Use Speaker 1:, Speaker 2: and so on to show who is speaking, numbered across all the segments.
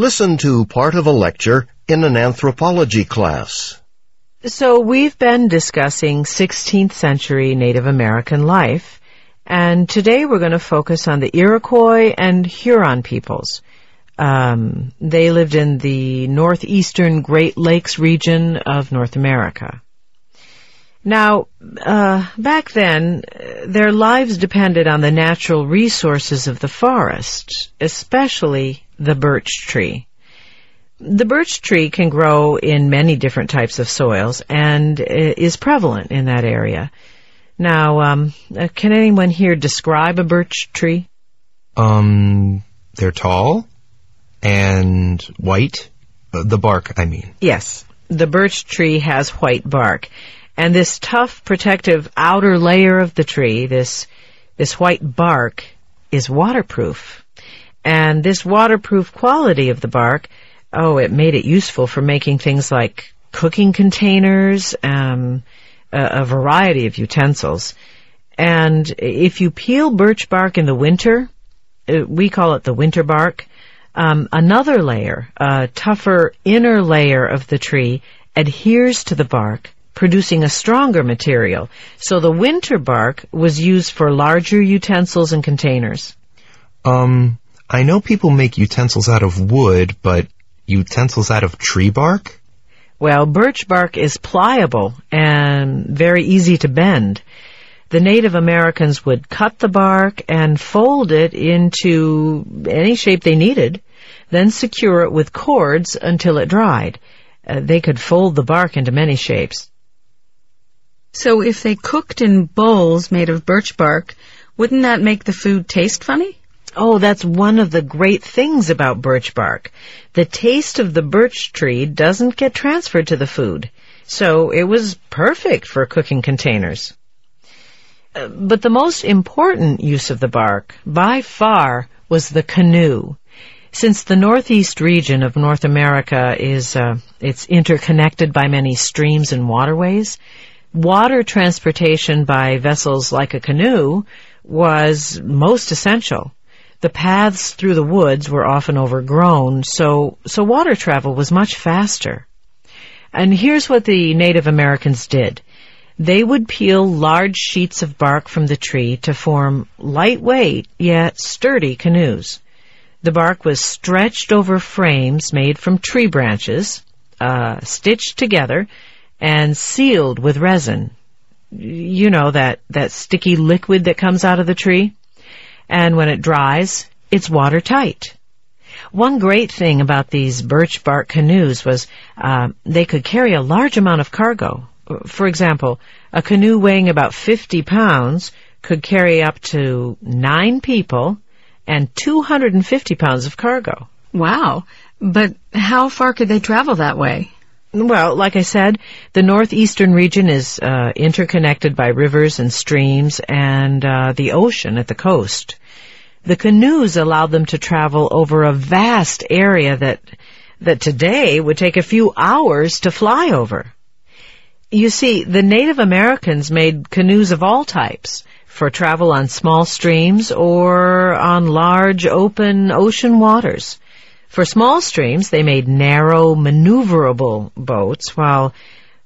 Speaker 1: Listen to part of a lecture in an anthropology class.
Speaker 2: So we've been discussing 16th century Native American life, and today we're going to focus on the Iroquois and Huron peoples. Um, they lived in the northeastern Great Lakes region of North America. Now, uh, back then, their lives depended on the natural resources of the forest, especially the birch tree. The birch tree can grow in many different types of soils and is prevalent in that area. Now, um, uh, can anyone here describe a birch tree?
Speaker 3: Um, they're tall and white. Uh, the bark, I mean.
Speaker 2: Yes. The birch tree has white bark. And this tough protective outer layer of the tree, this, this white bark, is waterproof. And this waterproof quality of the bark, oh, it made it useful for making things like cooking containers, um, a, a variety of utensils. And if you peel birch bark in the winter, uh, we call it the winter bark, um, another layer, a tougher inner layer of the tree, adheres to the bark producing a stronger material. So the winter bark was used for larger utensils and containers.
Speaker 3: Um, I know people make utensils out of wood, but utensils out of tree bark?
Speaker 2: Well, birch bark is pliable and very easy to bend. The Native Americans would cut the bark and fold it into any shape they needed, then secure it with cords until it dried. Uh, they could fold the bark into many shapes.
Speaker 4: So if they cooked in bowls made of birch bark, wouldn't that make the food taste funny?
Speaker 2: Oh, that's one of the great things about birch bark. The taste of the birch tree doesn't get transferred to the food. So it was perfect for cooking containers. Uh, but the most important use of the bark, by far, was the canoe. Since the northeast region of North America is, uh, it's interconnected by many streams and waterways, water transportation by vessels like a canoe was most essential. The paths through the woods were often overgrown, so, so water travel was much faster. And here's what the Native Americans did. They would peel large sheets of bark from the tree to form lightweight yet sturdy canoes. The bark was stretched over frames made from tree branches, uh, stitched together, and sealed with resin. You know, that, that sticky liquid that comes out of the tree. And when it dries, it's watertight. One great thing about these birch bark canoes was uh, they could carry a large amount of cargo. For example, a canoe weighing about 50 pounds could carry up to nine people and 250 pounds of cargo.
Speaker 4: Wow. But how far could they travel that way?
Speaker 2: Well, like I said, the northeastern region is uh, interconnected by rivers and streams and uh, the ocean at the coast. The canoes allowed them to travel over a vast area that that today would take a few hours to fly over. You see, the Native Americans made canoes of all types for travel on small streams or on large open ocean waters. For small streams, they made narrow, maneuverable boats, while,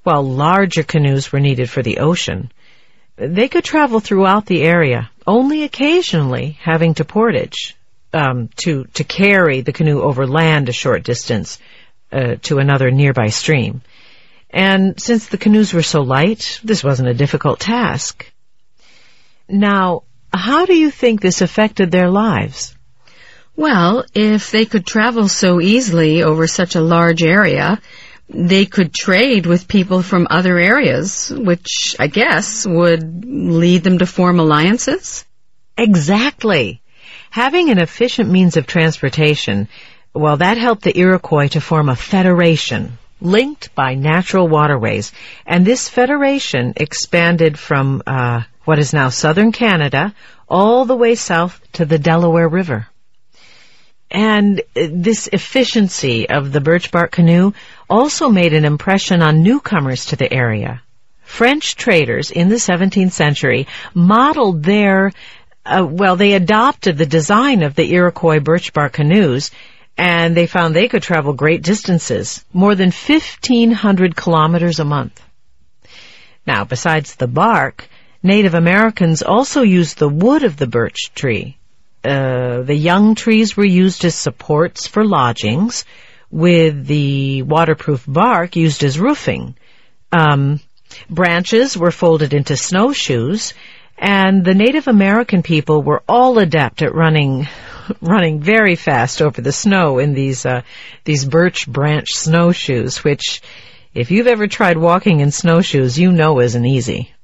Speaker 2: while larger canoes were needed for the ocean. They could travel throughout the area, only occasionally having to portage, um, to, to carry the canoe over land a short distance, uh, to another nearby stream. And since the canoes were so light, this wasn't a difficult task. Now, how do you think this affected their lives?
Speaker 4: Well, if they could travel so easily over such a large area, they could trade with people from other areas, which I guess would lead them to form alliances?
Speaker 2: Exactly. Having an efficient means of transportation, well, that helped the Iroquois to form a federation linked by natural waterways. And this federation expanded from uh, what is now southern Canada all the way south to the Delaware River. And this efficiency of the birch bark canoe also made an impression on newcomers to the area. French traders in the 17th century modeled their, uh, well, they adopted the design of the Iroquois birch bark canoes and they found they could travel great distances, more than 1,500 kilometers a month. Now, besides the bark, Native Americans also used the wood of the birch tree. Uh, the young trees were used as supports for lodgings, with the waterproof bark used as roofing. Um, branches were folded into snowshoes, and the Native American people were all adept at running running very fast over the snow in these uh, these birch branch snowshoes, which, if you've ever tried walking in snowshoes, you know isn't easy.